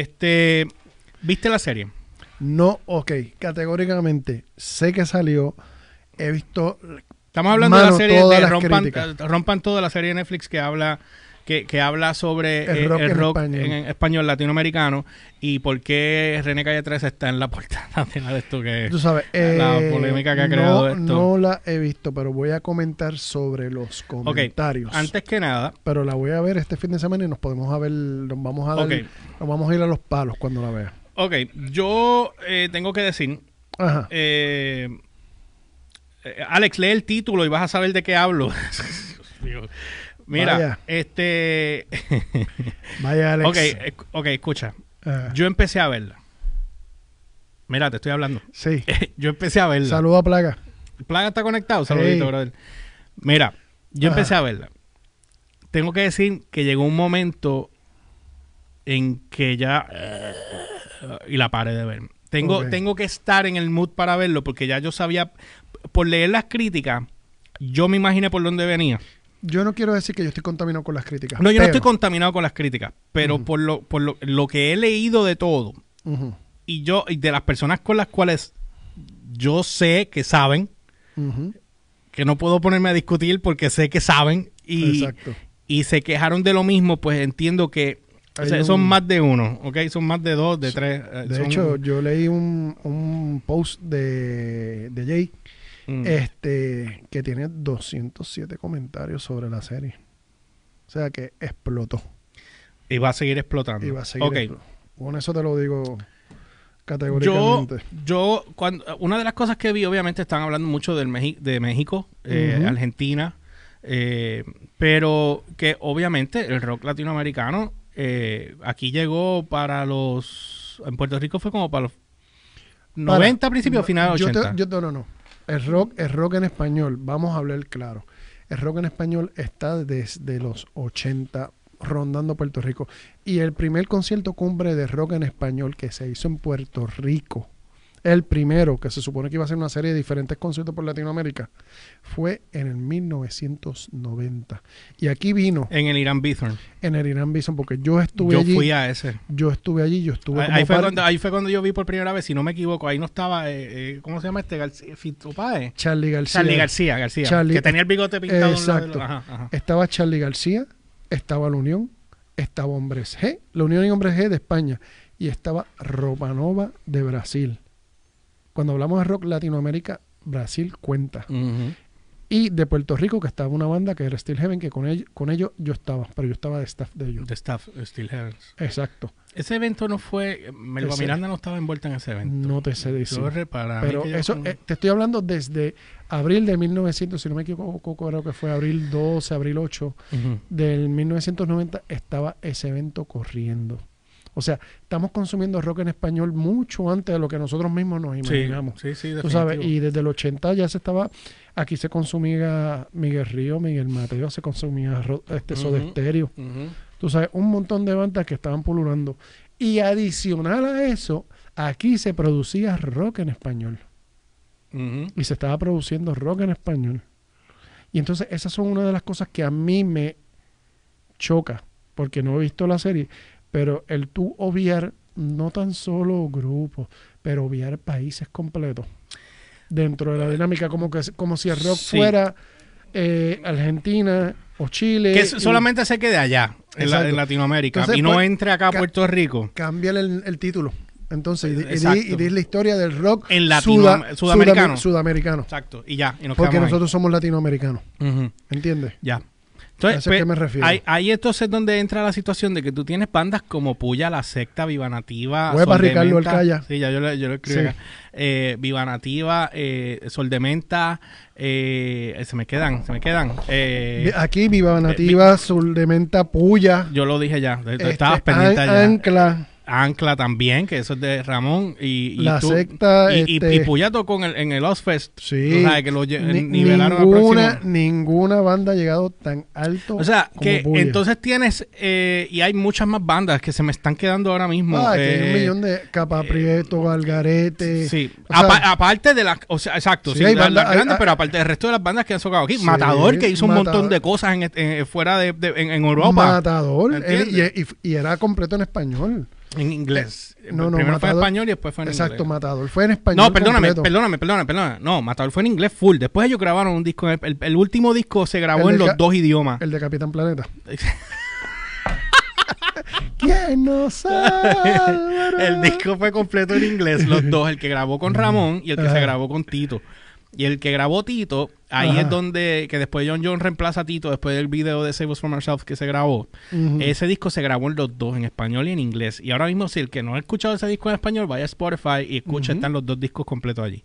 Este, ¿viste la serie? No, ok, categóricamente sé que salió, he visto Estamos hablando de la serie de Rompan, Rompan Todo, la serie de Netflix que habla que, que habla sobre El eh, rock el en español. en, español latinoamericano y por qué René Calle 3 está en la portada de esto que Tú sabes, La eh, polémica que ha no, creado esto. No la he visto, pero voy a comentar sobre los comentarios. antes que nada Pero la voy a ver este fin de semana y nos podemos a ver, nos vamos a dar, Ok. nos vamos a ir a los palos cuando la vea. ok yo eh, tengo que decir Ajá. eh, Alex lee el título y vas a saber de qué hablo Dios mío. Mira Vaya. este Vaya Alex. ok eh, ok escucha Ajá. yo empecé a verla mira te estoy hablando sí. yo empecé a verla Saludo a Plaga. Plaga está conectado, saludito, Hey. brother. Mira, yo empecé a verla. Tengo que decir que llegó un momento en que ya y la paré de ver. Tengo, tengo que estar en el mood para verlo porque ya yo sabía, por leer las críticas, yo me imaginé por dónde venía. Yo no quiero decir que yo estoy contaminado con las críticas. No, yo no estoy contaminado con las críticas, pero por, lo, por lo, lo que he leído de todo y yo y de las personas con las cuales yo sé que saben, que no puedo ponerme a discutir porque sé que saben y, Exacto. y se quejaron de lo mismo, pues entiendo que o Hay sea, un- son más de uno, ¿ok? Son más de dos, de tres. eh, De son- hecho, yo leí un, un post de, de Jay Mm. este, que tiene 207 comentarios sobre la serie. O sea que explotó. y va a seguir explotando. Y va a seguir Ok. explo- Con eso te lo digo Yo, categóricamente. yo cuando, una de las cosas que vi, obviamente, están hablando mucho del Meji- de México, eh. Argentina, eh, pero que obviamente el rock latinoamericano eh, aquí llegó para los... En Puerto Rico fue como para los 90 principios, No, finales yo 80. te- yo te- no, no. El rock, el rock en español, vamos a hablar claro. El rock en español está desde los 80 rondando Puerto Rico. Y el primer concierto cumbre de rock en español que se hizo en Puerto Rico, el primero, que se supone que iba a ser una serie de diferentes conciertos por Latinoamérica, fue en el 1990. Y aquí vino en el Irán Bithorn. en el Irán Bison, porque yo estuve Yo allí. fui a ese. Yo estuve allí, yo estuve Ahí, ahí fue cuando, ahí fue cuando yo vi por primera vez, si no me equivoco, ahí no estaba, eh, eh, ¿cómo se llama este? García. Charlie García. Charlie García, García. Charlie- que tenía el bigote pintado. Exacto. Ajá, ajá. Estaba Charlie García, estaba la Unión, estaba Hombres G, la Unión y Hombres G de España, y estaba Ropa Nova de Brasil. Cuando hablamos de rock Latinoamérica, Brasil cuenta. Y de Puerto Rico, que estaba una banda que era Steel Heaven, que con ellos, con ellos yo estaba, pero yo estaba de staff de ellos. The Staff, Steel Heavens. Exacto. Ese evento no fue. Melba Miranda no estaba envuelta en ese evento. No te sé decir. Yo repara, a mí Pero eso, con- eh, te estoy hablando desde abril de 1900, si no me equivoco, creo que fue abril 12, abril 8 Ujú. del 1990 estaba ese evento corriendo. O sea, estamos consumiendo rock en español mucho antes de lo que nosotros mismos nos Sí, imaginamos. sí, sí, Tú sabes, y desde el 80 ya se estaba, aquí se consumía Miguel Río, Miguel Mateo, se consumía este Ujú. Stereo. Ujú. Tú sabes, un montón de bandas que estaban pululando. Y adicional a eso, aquí se producía rock en español. Y se estaba produciendo rock en español. Y entonces esas son una de las cosas que a mí me choca, porque no he visto la serie, pero el tú obviar no tan solo grupos, pero obviar países completos dentro de la dinámica, como que como si el rock Sí. fuera eh, Argentina o Chile. Que y solamente se quede allá, en, la- en Latinoamérica, Entonces, y no pues, entre acá a Puerto Rico. cámbiale el, el título. Entonces, y, y la historia del rock En latino- sudamericano. sudam- sudamericano. Exacto, y ya. Y nos Porque ahí. nosotros somos latinoamericanos. Ujú. ¿Entiendes? Ya. Entonces, eso es pe- que me refiero. Ahí, ahí entonces es donde entra la situación de que tú tienes bandas como Puya, La Secta, Viva Nativa, Sol de Ricardo. Alcaya. Sí, ya yo lo, yo lo escribí Sí. acá. Eh, Viva Nativa, eh, Sol de Menta, eh, se me quedan, se me quedan. Eh, Aquí Viva Nativa, Sul de Menta, Puya, yo lo dije ya, este, estabas pendiente An- allá. Ancla, Ancla también, que eso es de Ramón. Y, y La tú- Secta, Y, y- este- y Puya tocó en el, en el Ozfest. Sí. Tú sabes que lo Ni- nivelaron ninguna, ninguna banda ha llegado tan alto. O sea, como que Puya. entonces tienes, eh, y hay muchas más bandas que se me están quedando ahora mismo. Ah, que hay un eh, millón de Capa Prieto, Algarete. Sí, o sea, Apa- aparte de las, o sea, exacto, Sí, sí, hay las, bandas- grandes, hay- pero aparte del resto de las bandas que han socado aquí, Sí, Matador que hizo un Matador. montón de cosas en, en- fuera de, de- en, en Europa. Matador. él- y, y- y era completo en español. En inglés. No, no, Primero fue en español y después fue en Exacto, inglés. Matador. Fue en español. No, perdóname, completo. perdóname, perdóname, perdóname. No, Matador fue en inglés full. Después ellos grabaron un disco. El, el- el último disco se grabó en los dos idiomas. El de Capitán Planeta. ¿Quién nos? El disco fue completo en inglés, los dos, el que grabó con Ramón y el que se grabó con Tito. Y el que grabó Tito, ahí Ajá. es donde, que después John John reemplaza a Tito después del video de Save Us From Ourselves que se grabó. Ese disco se grabó en los dos, en español y en inglés. Y ahora mismo, si el que no ha escuchado ese disco en español, vaya a Spotify y escucha, están los dos discos completos allí.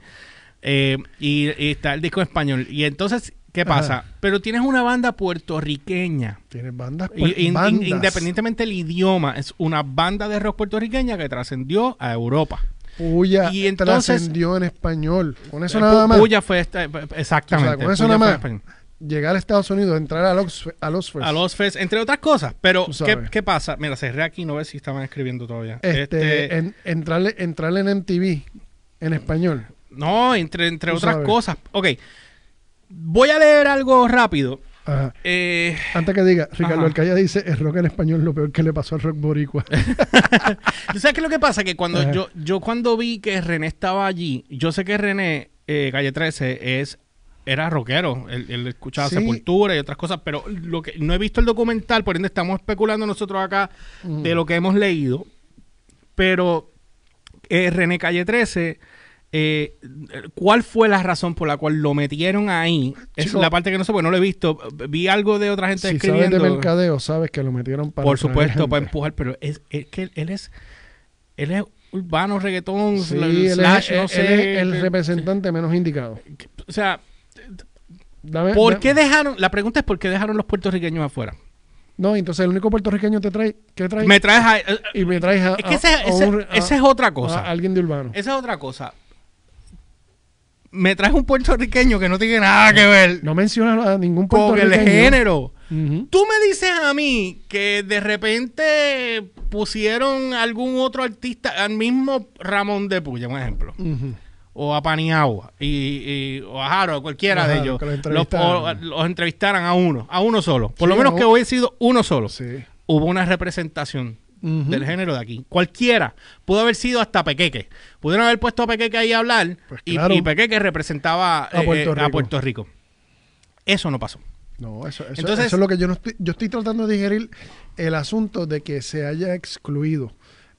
Eh, y, y está el disco en español. Y entonces, ¿qué pasa? Ajá. Pero tienes una banda puertorriqueña. Tienes bandas. In- bandas. independientemente del idioma, es una banda de rock puertorriqueña que trascendió a Europa. Puya Y entonces- trascendió en español. Con eso Eh, nada más. Puya fue esta- exactamente. O sea, con eso Puya nada más. Llegar a Estados Unidos, entrar a los, a los Fest. A los Fest, entre otras cosas. Pero, ¿qué, pasa? Mira, cerré aquí, no ver si estaban escribiendo todavía. este, Este, en- entrarle, entrarle en MTV en español. no, entre, entre otras sabes. cosas. Ok, voy a leer algo rápido. Ajá. Eh, Antes que diga, Ricardo Ajá. Alcaya dice, el rock en español lo peor que le pasó al rock boricua. ¿Tú sabes qué es lo que pasa? Que cuando Ajá. yo, yo cuando vi que René estaba allí, yo sé que René, eh, Calle 13, es era rockero. Él, él escuchaba Sí. Sepultura y otras cosas, pero lo que no he visto el documental, por ende estamos especulando nosotros acá Mm. de lo que hemos leído. Pero eh, René Calle 13, eh, ¿cuál fue la razón por la cual lo metieron ahí? Es Chico, la parte que no sé, porque no lo he visto. Vi algo de otra gente si sabes de escribiendo. mercadeo, sabes que lo metieron para Por supuesto, para empujar, pero es, es que él es él es urbano, reggaetón, Sí, sla- él, slash, es, no él sé. es el que- representante menos indicado. o sea, Dame- ¿por qué dejaron? La pregunta es ¿por qué dejaron los puertorriqueños afuera? No, entonces el único puertorriqueño te trae, que trae Me traes a, eh, y me traes a, es que ese, a- a ese- un- a- esa es otra a cosa. alguien de urbano. Esa es otra cosa. Me traes un puertorriqueño que no tiene nada que ver No menciona a ningún con el puertorriqueño. género. Tú me dices a mí que de repente pusieron algún otro artista, al mismo Ramón de Puya, un ejemplo. O a Paniagua y, y- o a Harold, cualquiera Ajá, de ellos, los entrevistaran. o- los entrevistaran a uno, a uno solo. Por Sí, lo menos a que hubiese sido uno solo. Sí. Hubo una representación Del género de aquí. Cualquiera. Pudo haber sido hasta Pequeque. Pudieron haber puesto a Pequeque ahí a hablar Pues y- claro. y, Pequeque representaba A eh, Puerto eh, a. Puerto Rico. Eso no pasó. No, eso, eso- Entonces- eso es lo que yo no estoy, yo estoy tratando de digerir el asunto de que se haya excluido.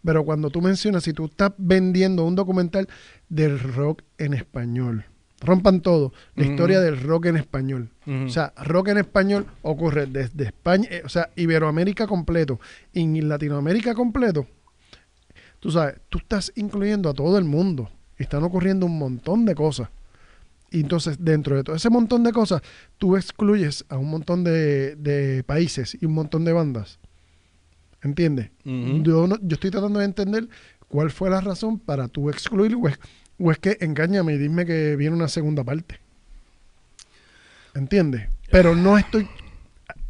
Pero cuando tú mencionas, si tú estás vendiendo un documental del rock en español, rompan todo, la historia del rock en español. O sea, rock en español ocurre desde España, eh, o sea, Iberoamérica completo, y en Latinoamérica completo. Tú sabes, tú estás incluyendo a todo el mundo. Están ocurriendo un montón de cosas. Y entonces, dentro de todo ese montón de cosas, tú excluyes a un montón de, de países y un montón de bandas. ¿Entiendes? Yo, no- yo estoy tratando de entender cuál fue la razón para tú excluir, o es, que engáñame y dime que viene una segunda parte. ¿Entiendes? Pero no estoy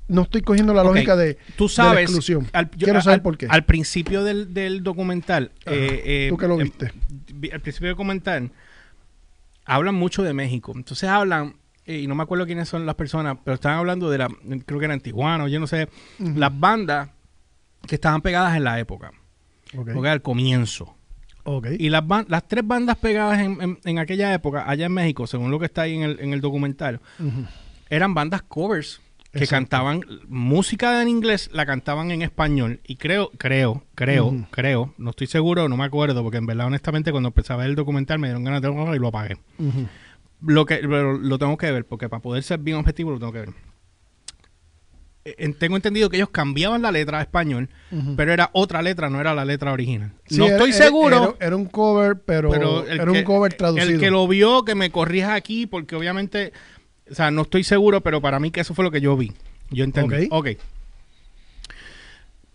no estoy cogiendo la lógica de, Tú de la sabes. exclusión. al- yo- Quiero saber al- por qué. Al principio del, del documental. Eh, eh, tú que lo eh, viste. vi- al principio del documental. Hablan mucho de México. Entonces hablan. eh, y no me acuerdo quiénes son las personas. Pero estaban hablando de la. Creo que eran tijuanos. Yo no sé. Las bandas que estaban pegadas en la época. Ok. Porque al comienzo. Ok. Y las, las tres bandas pegadas en, en- en aquella época, allá en México, según lo que está ahí en el, en el documental, eran bandas covers que Exacto. cantaban música en inglés, la cantaban en español. Y creo, creo, creo, creo, no estoy seguro, no me acuerdo, porque en verdad, honestamente, cuando empecé a ver el documental me dieron ganas de y lo apagué. Ujú. Lo que pero lo tengo que ver, porque para poder ser bien objetivo lo tengo que ver. Eh, eh, tengo entendido que ellos cambiaban la letra a español, pero era otra letra, no era la letra original. Sí, no era- estoy seguro. Era, era un cover, pero, era un cover traducido. El que lo vio, que me corrija aquí, porque obviamente, o sea, no estoy seguro, pero para mí que eso fue lo que yo vi. Yo entendí. Ok. Ok.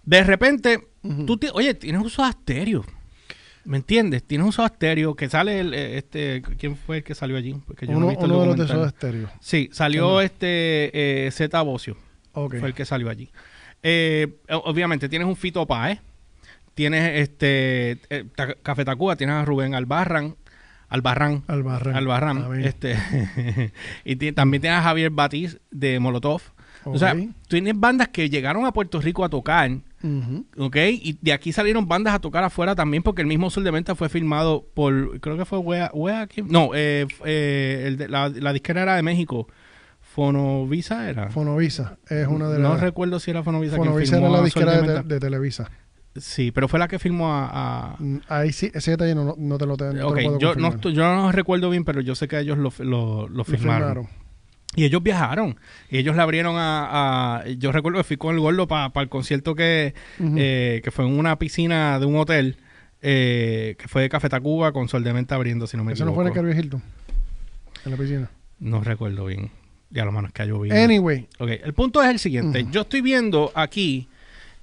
De repente, tú, oye, tienes un soda stereo. ¿Me entiendes? Tienes un soda stereo que sale el, eh, este, ¿quién fue el que salió allí? Porque yo no uno he visto el de los de. Soda Stereo. Sí, salió este eh, Z Bocio, Fue el que salió allí. Eh, obviamente tienes un Fito Páez, tienes este eh, Ta- Café Tacuba, tienes a Rubén Albarran, Albarrán, Albarrán. Albarrán, este y también tienes a Javier Batiz de Molotov. O sea, tienes bandas que llegaron a Puerto Rico a tocar Ujú. ¿ok? Y de aquí salieron bandas a tocar afuera también porque el mismo Sur de Venta fue filmado por, creo que fue Wea, Wea ¿quién? no, eh, eh, el de- la, la disquera era de México, Fonovisa era. Fonovisa es una de no las... recuerdo si era Fonovisa Fonovisa era la disquera de de, Televisa. Sí, pero fue la que filmó a... a- Mm, Ahí sí, ese detalle no, no- no te lo, te, no te yo no, yo no recuerdo bien, pero yo sé que ellos lo, lo, lo Lo filmaron. firmaron. Y ellos viajaron. Y ellos le abrieron a... a- yo recuerdo que fui con el gordo para el concierto que, eh, que fue en una piscina de un hotel, eh, que fue de Café Tacuba con Sol de Menta abriendo, si no me ¿Eso no equivoco. fue en el Caribbean Hilton? En la piscina. No recuerdo bien. Ya lo manos que ha llovido. Anyway. Ok, el punto es el siguiente. Yo estoy viendo aquí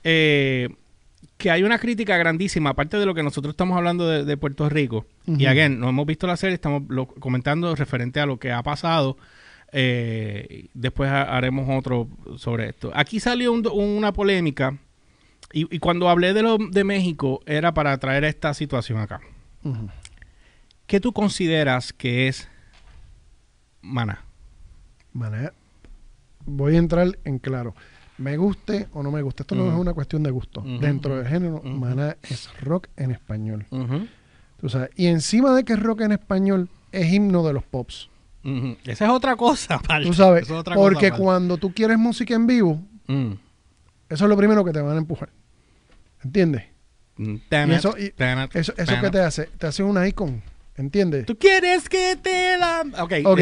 eh, que hay una crítica grandísima, aparte de lo que nosotros estamos hablando de, de Puerto Rico. Y again, no hemos visto la serie, estamos lo- comentando referente a lo que ha pasado. Eh, después ha- haremos otro sobre esto. Aquí salió un una polémica. Y, y cuando hablé de lo de México, era para traer esta situación acá. ¿Qué tú consideras que es Maná? Maná, voy a entrar en claro. Me guste o no me guste. Esto no es una cuestión de gusto. Dentro del género, ujú. Maná es rock en español. Ujú, Tú sabes, y encima de que es rock en español, es himno de los pops. Esa es otra cosa, aparte. Tú sabes, es otra porque cuando tú quieres música en vivo, Mm. eso es lo primero que te van a empujar. ¿Entiendes? Mm, Y eso, y eso, eso que te hace, te hace un icon. ¿Entiendes? ¿Tú quieres que te la...? Ok. Ok.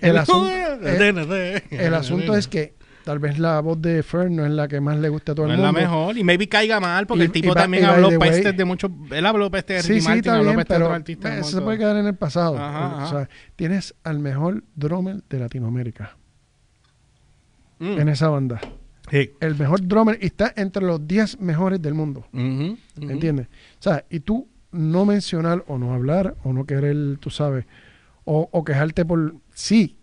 El asunto- el, el asunto es que tal vez la voz de Fern no es la que más le guste a todo No el es la mundo. mejor. Y maybe caiga mal, porque Y- el tipo y también y habló pestes de muchos... Él habló pestes de Sí, Ricky sí, Martin, está habló bien, pestes de pero otros artistas. eso se puede quedar en el pasado. Ajá, O sea, tienes al mejor drummer de Latinoamérica Mm. en esa banda. Sí. El mejor drummer y está entre los 10 mejores del mundo. Ujú. ¿Entiendes? O sea, y tú no mencionar o no hablar o no querer, tú sabes, o, o quejarte por... Sí,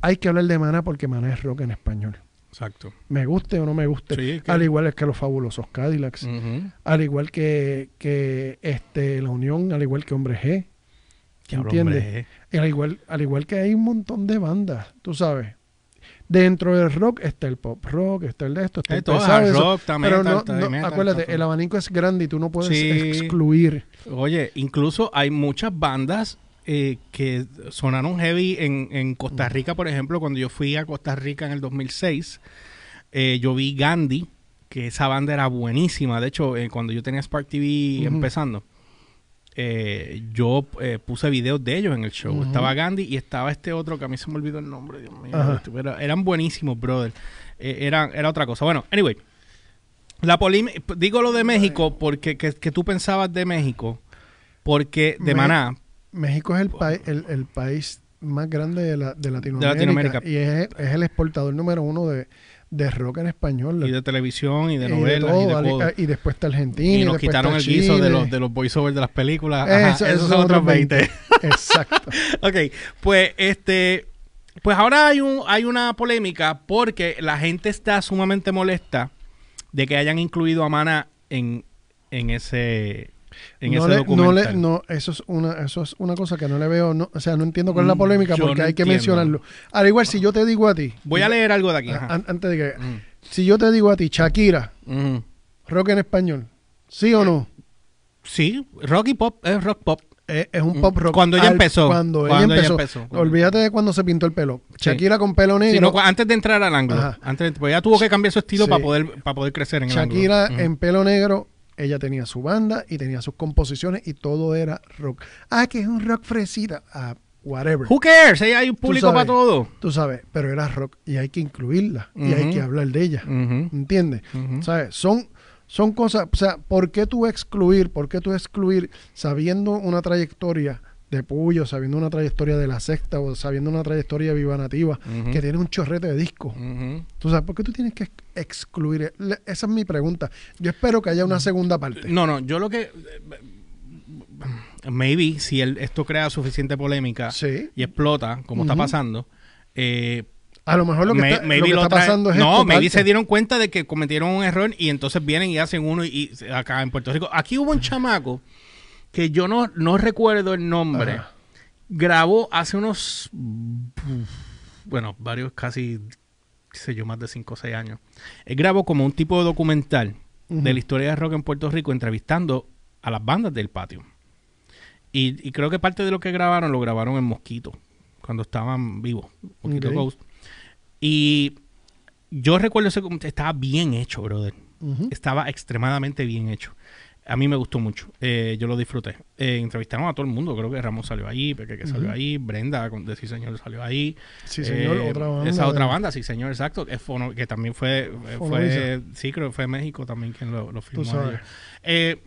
hay que hablar de Maná porque Maná es rock en español. Exacto. Me guste o no me guste. Sí, que- Al igual que los fabulosos Cadillacs. Al igual que, que este, La Unión, al igual que Hombre G. ¿Entiendes? hombre. Y al igual, al igual que hay un montón de bandas, tú sabes. Dentro del rock está el pop rock, está el de esto, está el todo, pesado, eso. rock, está Pero metal, no, está no, metal, acuérdate, está el abanico es grande y tú no puedes Sí. excluir. Oye, incluso hay muchas bandas eh, que sonaron heavy en, en Costa Rica, por ejemplo, cuando yo fui a Costa Rica en el 2006, eh, yo vi Gandhi, que esa banda era buenísima. De hecho, eh, cuando yo tenía Spark TV empezando, eh, yo eh, puse videos de ellos en el show. Estaba Gandhi y estaba este otro que a mí se me olvidó el nombre, Dios mío. Pero eran buenísimos, brother. Eh, eran, era otra cosa. Bueno, anyway. La polémica, digo lo de México porque que, que tú pensabas de México, porque de Me- Maná, México es el, pa- el, el país más grande de, la, de Latinoamérica, Latinoamérica. y es, es el exportador número uno de, de rock en español. y de televisión y de Y novelas y todo, de todo. y después está Argentina. Y y nos quitaron el guiso de los, de los voiceovers de las películas. Ajá, Eso- esos esos son otros 20. Exacto. ok, pues este, pues ahora hay un, hay una polémica porque la gente está sumamente molesta de que hayan incluido a Mana en, en ese, en no ese le- no documental. le- no, eso es una, eso es una cosa que no le veo, no, o sea, no entiendo cuál es la Mm, polémica porque hay que mencionarlo. Al igual, si yo te digo a ti, Voy a leer algo de aquí. a- antes de que, Mm, si yo te digo a ti, Shakira, mm. rock en español, ¿sí o no? Sí, rock y pop, es rock pop. Es, es un pop rock. Cuando ella empezó, Cuando, cuando ella ella empezó. Olvídate de cuando se pintó el pelo. Sí. Shakira con pelo negro. Sí, no, cu- antes de entrar al ángulo. Ajá. Antes, pues ella tuvo que cambiar su estilo Sí. para poder, para poder crecer en el Shakira ángulo. en pelo negro, ella tenía su banda y tenía sus composiciones y todo era rock. Ah, que es un rock fresita. Ah, whatever. Who cares? Ahí hay un público sabes. para todo. Tú sabes, pero era rock y hay que incluirla y hay que hablar de ella. Ujú, ¿Entiendes? ¿Sabes? Son, son cosas, o sea, ¿por qué tú excluir, por qué tú excluir sabiendo una trayectoria de Puyo, sabiendo una trayectoria de la secta o sabiendo una trayectoria de Viva Nativa que tiene un chorrete de discos? Ujú. ¿Tú sabes por qué tú tienes que ex- excluir? Le- Esa es mi pregunta. Yo espero que haya una segunda parte. No, no, yo lo que... Maybe, si el- esto crea suficiente polémica Sí. y explota, como está pasando, eh, A lo mejor lo que está, lo maybe que lo está traen- pasando es No, parte. se dieron cuenta de que cometieron un error y entonces vienen y hacen uno y, y acá en Puerto Rico. Aquí hubo un chamaco que yo no, no recuerdo el nombre. Ajá. grabó hace unos, bueno, varios, casi, qué sé yo, más de 5 o 6 años. Él grabó como un tipo de documental de la historia de rock en Puerto Rico entrevistando a las bandas del patio. Y, y creo que parte de lo que grabaron lo grabaron en Mosquito, cuando estaban vivos, Mosquito. Ghost. Y yo recuerdo ese estaba bien hecho, brother. Estaba extremadamente bien hecho. A mí me gustó mucho. Eh, yo lo disfruté. Eh, entrevistaron a todo el mundo. Creo que Ramón salió ahí, Peque que salió ahí, Brenda con de Sí Señor salió ahí. Sí, señor, Eh, otra banda. Esa otra banda, sí, señor, exacto. Que, Fono- que también fue, eh, fue. Sí, creo que fue México también quien lo, lo filmó. sabes. Eh,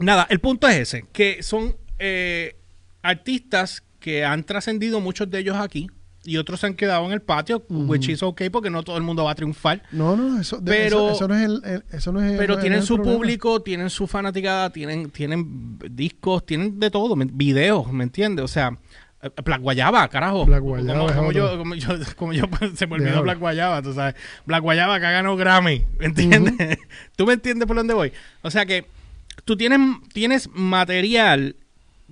nada, el punto es ese: que son eh, artistas que han trascendido, muchos de ellos aquí, y otros se han quedado en el patio, Ujú. which is okay, porque no todo el mundo va a triunfar. No, no, eso, Pero- eso, eso no es el, el- eso no es Pero tienen su problema. público, tienen su fanaticada, tienen, tienen discos, tienen de todo, me- videos, ¿me entiendes? O sea, eh, Black Guayaba, carajo. Black Guayaba Como, como yo, como yo, como yo se me olvidó. Black Guayaba, tú sabes. Black Guayaba que ha ganado Grammy, ¿me entiendes? ¿Tú me entiendes por dónde voy? O sea que tú tienes, tienes material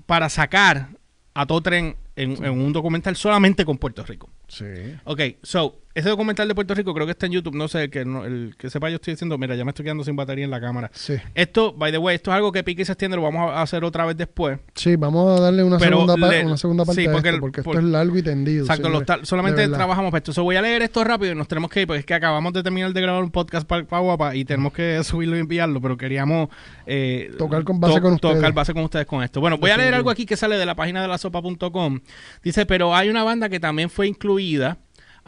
para sacar a todo tren en, en un documental solamente con Puerto Rico. Sí. Ok, so, ese documental de Puerto Rico creo que está en YouTube, no sé, que no- el que sepa yo estoy diciendo, mira, ya me estoy quedando sin batería en la cámara. Sí. Esto, by the way, esto es algo que pique y se extiende, lo vamos a hacer otra vez después. Sí, vamos a darle una, Pero segunda, pa- le- una segunda parte sí, a porque esto, el- es largo y tendido. Exacto, solamente trabajamos para esto. So, voy a leer esto rápido y nos tenemos que ir, porque es que acabamos de terminar de grabar un podcast para Guapa y tenemos que subirlo y enviarlo, pero queríamos eh, Tocar con base con tocar ustedes. base con ustedes con esto. Bueno, voy a leer algo aquí que sale de la página de la sopa.com. Dice, pero hay una banda que también fue incluida,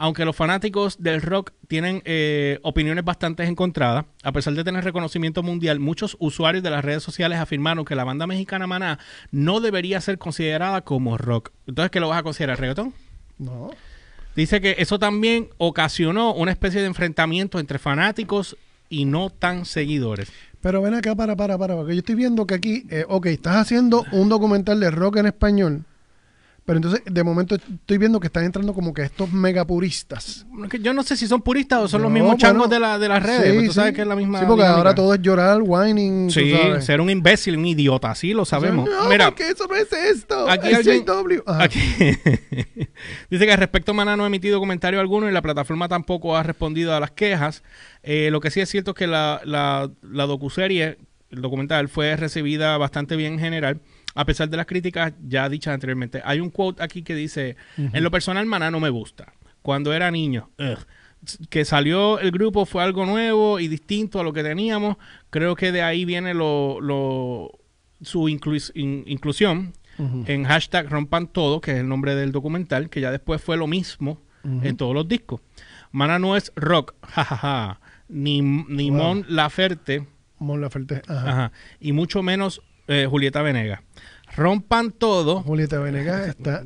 aunque los fanáticos del rock tienen eh, opiniones bastante encontradas, a pesar de tener reconocimiento mundial, muchos usuarios de las redes sociales afirmaron que la banda mexicana Maná no debería ser considerada como rock. Entonces, ¿qué lo vas a considerar? ¿Reggaetón? No. Dice que eso también ocasionó una especie de enfrentamiento entre fanáticos y no tan seguidores. Pero ven acá, para, para, para, porque yo estoy viendo que aquí, eh, ok, estás haciendo un documental de rock en español, pero entonces de momento estoy viendo que están entrando como que estos megapuristas. Yo no sé si son puristas o son los mismos changos bueno, de, la, de las redes. Sí, pero tú sabes sí. que es la misma. Sí, porque dinámica. ahora todo es llorar, whining, Sí, ser un imbécil, un idiota, sí lo sabemos. No, Mira, porque eso no es esto. aquí es JW. Aquí dice que al respecto Maná no ha emitido comentario alguno y la plataforma tampoco ha respondido a las quejas. Eh, lo que sí es cierto es que la, la, la docuserie, el documental, fue recibida bastante bien en general, a pesar de las críticas ya dichas anteriormente. Hay un quote aquí que dice, en lo personal Maná no me gusta. Cuando era niño, ugh. que salió el grupo fue algo nuevo y distinto a lo que teníamos. Creo que de ahí viene lo, lo su inclus- in- inclusión en hashtag rompan todo, que es el nombre del documental, que ya después fue lo mismo en todos los discos. Mana no es rock, jajaja, ni, ni Wow. Mon Laferte, Mon Laferte. Ajá. ajá, y mucho menos eh, Julieta Venegas. Rompan todo. Julieta Venegas está.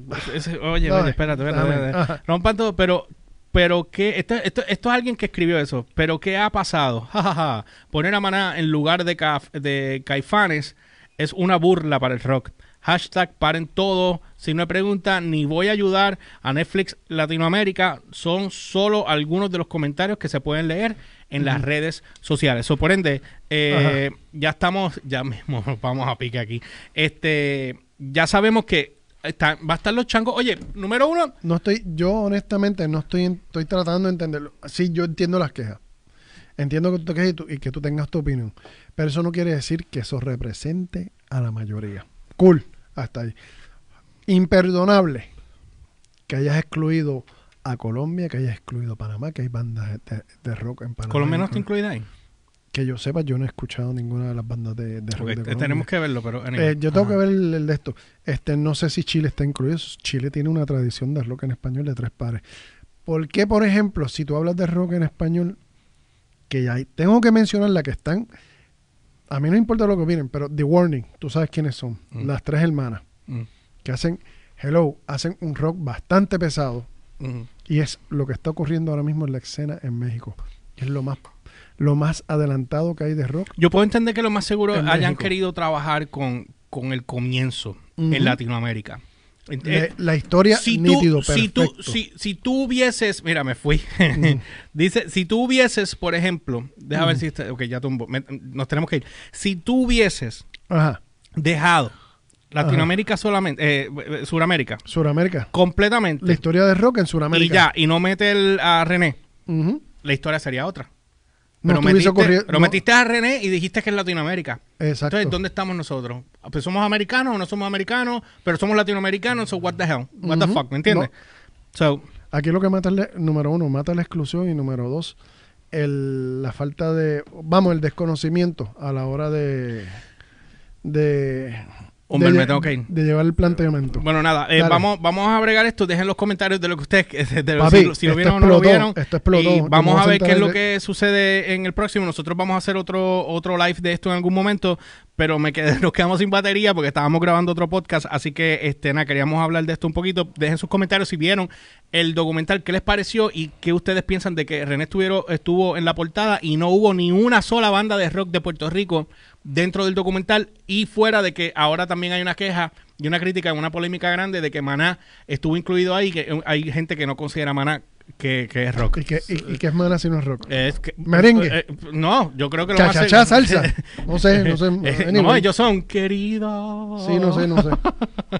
Oye, Dame, oye, espérate, espérate, espérate. Rompan todo, pero, pero ¿qué? Esto, esto, esto es alguien que escribió eso, pero ¿qué ha pasado? Jajaja. Poner a Maná en lugar de, Caf- de Caifanes es una burla para el rock. Hashtag paren todo. Si no me preguntan, ni voy a ayudar a Netflix Latinoamérica. Son solo algunos de los comentarios que se pueden leer en las redes sociales. So, por ende, eh, ya estamos, ya mismo vamos a pique aquí. Este, ya sabemos que está- va a estar los changos. Oye, número uno, No estoy, yo honestamente no estoy, estoy tratando de entenderlo. Sí, yo entiendo las quejas. Entiendo que tú te quejes y, tú- y que tú tengas tu opinión. Pero eso no quiere decir que eso represente a la mayoría. Cool, hasta ahí. Imperdonable que hayas excluido a Colombia, que hayas excluido a Panamá, que hay bandas de, de rock en Panamá. Colombia no está Inclu- incluida ahí. Que yo sepa, yo no he escuchado ninguna de las bandas de, de rock Porque de tenemos que verlo, pero... anyway. Eh, yo tengo Ajá. que ver el, el de esto. Este, no sé si Chile está incluido. Chile tiene una tradición de rock en español de tres pares. ¿Por qué, por ejemplo, si tú hablas de rock en español, que hay, tengo que mencionar la que están, a mí no importa lo que opinen, pero The Warning, tú sabes quiénes son, Mm. las tres hermanas, Mm, que hacen, hello, hacen un rock bastante pesado mm. Y es lo que está ocurriendo ahora mismo en la escena en México. Es lo más, lo más adelantado que hay de rock. Yo puedo entender que lo más seguro hayan México. querido trabajar con, con el comienzo en Latinoamérica. Eh, Le- la historia si nítido, tú, si, tú, si, si tú hubieses, mira, me fui. Dice, si tú hubieses, por ejemplo, déjame ver si está, ok, ya tumbo, me- nos tenemos que ir. Si tú hubieses Ajá. dejado Latinoamérica solamente, eh, eh, Suramérica, Suramérica. completamente, La historia de rock en y Suramérica. ya, y no meter a René, la historia sería otra. No pero, estuviese metiste, pero no. metiste a René y dijiste que es Latinoamérica. Exacto. Entonces, ¿dónde estamos nosotros? Pues somos americanos o no somos americanos, pero somos latinoamericanos, so what the hell? What the Ujú. fuck, ¿me entiendes? So, Aquí lo que mata es, la- número uno, mata la exclusión y número dos, el, la falta de, vamos, el desconocimiento a la hora de, de, Hombre, de, me lle- tengo que ir. de llevar el planteamiento. bueno, nada, eh, vamos, vamos a bregar esto. Dejen los comentarios de lo que ustedes, de- de- Papi, si, lo- si lo esto vieron o no lo vieron. esto explotó. Y vamos voy a ver qué es lo que sucede en el próximo. Nosotros vamos a hacer otro, otro live de esto en algún momento, pero me quedé, nos quedamos sin batería porque estábamos grabando otro podcast. Así que, este, nada, queríamos hablar de esto un poquito. Dejen sus comentarios si vieron el documental, qué les pareció y qué ustedes piensan de que René estuvieron, estuvo en la portada y no hubo ni una sola banda de rock de Puerto Rico dentro del documental y fuera de que ahora también hay una queja y una crítica, una polémica grande de que Maná estuvo incluido ahí, que hay gente que no considera Maná que, que es rock. ¿Y que, y, y que es mala si no es rock? Es que- Merengue. eh, no, yo creo que lo Cha, más salsa. No sé, no sé. Eh. No, ellos son queridos. Sí, no sé, no sé.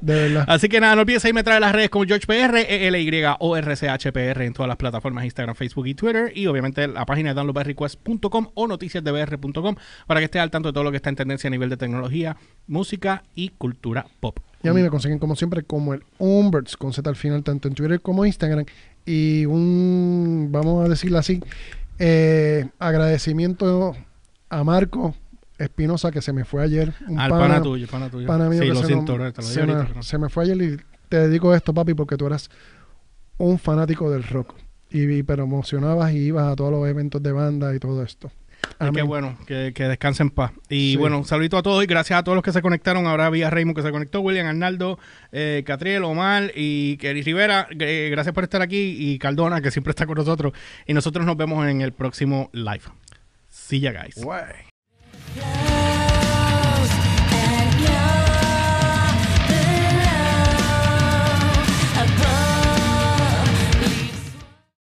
De verdad. Así que nada, no olvides través de las redes como GeorgePR, ELY o RCHPR en todas las plataformas Instagram, Facebook y Twitter. Y obviamente la página de downloadbyrequest.com o noticiasdebr.com para que estés al tanto de todo lo que está en tendencia a nivel de tecnología, música y cultura pop. Y a mí me consiguen como siempre como el Umberts con Z al final, tanto en Twitter como Instagram. Y un, vamos a decirlo así, eh, agradecimiento a Marco Espinosa que se me fue ayer. Un Al pana, tuyo, pana tuyo. pana mío sí, que lo se, siento, nos- te lo se me, pero- se me fue ayer y te dedico esto, papi, porque tú eras un fanático del rock. Y, y- pero emocionabas y ibas a todos los eventos de banda y todo esto. Ay, qué Amén. bueno, que, que descansen en paz. Y Sí. bueno, un saludito a todos y gracias a todos los que se conectaron. Ahora vía Raymond que se conectó, William, Arnaldo, eh, Catriel, Omar y Kerry Rivera. eh, gracias por estar aquí y Cardona que siempre está con nosotros. Y nosotros nos vemos en el próximo live. See ya, guys. Guay.